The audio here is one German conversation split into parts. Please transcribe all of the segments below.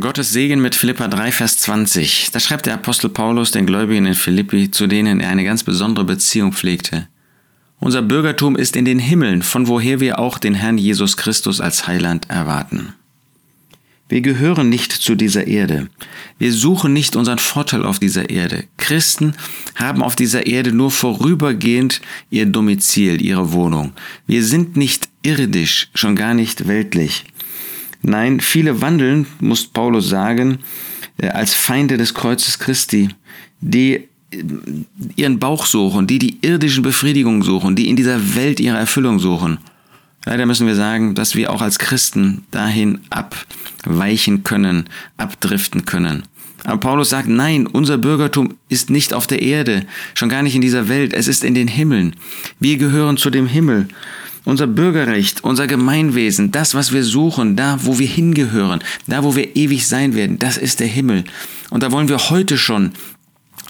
Gottes Segen mit Philippa 3, Vers 20. Da schreibt der Apostel Paulus den Gläubigen in Philippi, zu denen er eine ganz besondere Beziehung pflegte. Unser Bürgertum ist in den Himmeln, von woher wir auch den Herrn Jesus Christus als Heiland erwarten. Wir gehören nicht zu dieser Erde. Wir suchen nicht unseren Vorteil auf dieser Erde. Christen haben auf dieser Erde nur vorübergehend ihr Domizil, ihre Wohnung. Wir sind nicht irdisch, schon gar nicht weltlich. Nein, viele wandeln, muss Paulus sagen, äh, als Feinde des Kreuzes Christi, die äh, ihren Bauch suchen, die die irdischen Befriedigungen suchen, die in dieser Welt ihre Erfüllung suchen. Leider müssen wir sagen, dass wir auch als Christen dahin abweichen können, abdriften können. Aber Paulus sagt, nein, unser Bürgertum ist nicht auf der Erde, schon gar nicht in dieser Welt, es ist in den Himmeln. Wir gehören zu dem Himmel unser Bürgerrecht, unser Gemeinwesen, das, was wir suchen, da, wo wir hingehören, da, wo wir ewig sein werden, das ist der Himmel. Und da wollen wir heute schon,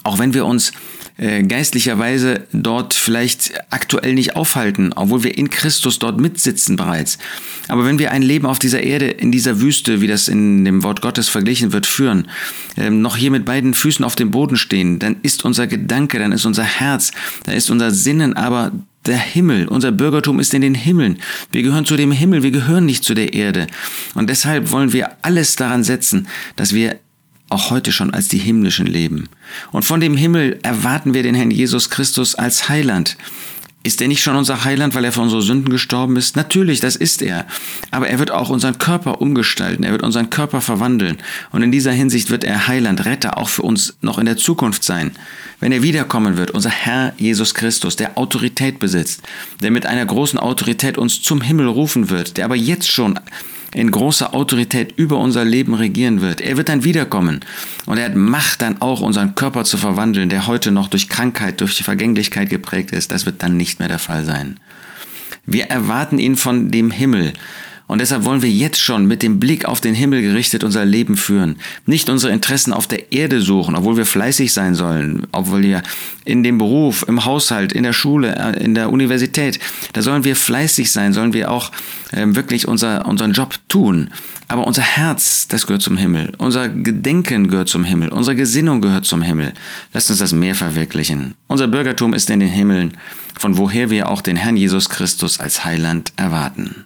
auch wenn wir uns äh, geistlicherweise dort vielleicht aktuell nicht aufhalten, obwohl wir in Christus dort mitsitzen bereits. Aber wenn wir ein Leben auf dieser Erde, in dieser Wüste, wie das in dem Wort Gottes verglichen wird, führen, ähm, noch hier mit beiden Füßen auf dem Boden stehen, dann ist unser Gedanke, dann ist unser Herz, da ist unser Sinnen aber der Himmel, unser Bürgertum ist in den Himmeln. Wir gehören zu dem Himmel, wir gehören nicht zu der Erde. Und deshalb wollen wir alles daran setzen, dass wir auch heute schon als die himmlischen leben. Und von dem Himmel erwarten wir den Herrn Jesus Christus als Heiland. Ist er nicht schon unser Heiland, weil er für unsere Sünden gestorben ist? Natürlich, das ist er. Aber er wird auch unseren Körper umgestalten, er wird unseren Körper verwandeln. Und in dieser Hinsicht wird er Heiland, Retter auch für uns noch in der Zukunft sein. Wenn er wiederkommen wird, unser Herr Jesus Christus, der Autorität besitzt, der mit einer großen Autorität uns zum Himmel rufen wird, der aber jetzt schon in großer Autorität über unser Leben regieren wird. Er wird dann wiederkommen und er hat Macht dann auch unseren Körper zu verwandeln, der heute noch durch Krankheit, durch die Vergänglichkeit geprägt ist. Das wird dann nicht mehr der Fall sein. Wir erwarten ihn von dem Himmel. Und deshalb wollen wir jetzt schon mit dem Blick auf den Himmel gerichtet unser Leben führen. Nicht unsere Interessen auf der Erde suchen, obwohl wir fleißig sein sollen, obwohl wir in dem Beruf, im Haushalt, in der Schule, äh, in der Universität, da sollen wir fleißig sein, sollen wir auch ähm, wirklich unser, unseren Job tun. Aber unser Herz, das gehört zum Himmel. Unser Gedenken gehört zum Himmel. Unsere Gesinnung gehört zum Himmel. Lasst uns das mehr verwirklichen. Unser Bürgertum ist in den Himmeln, von woher wir auch den Herrn Jesus Christus als Heiland erwarten.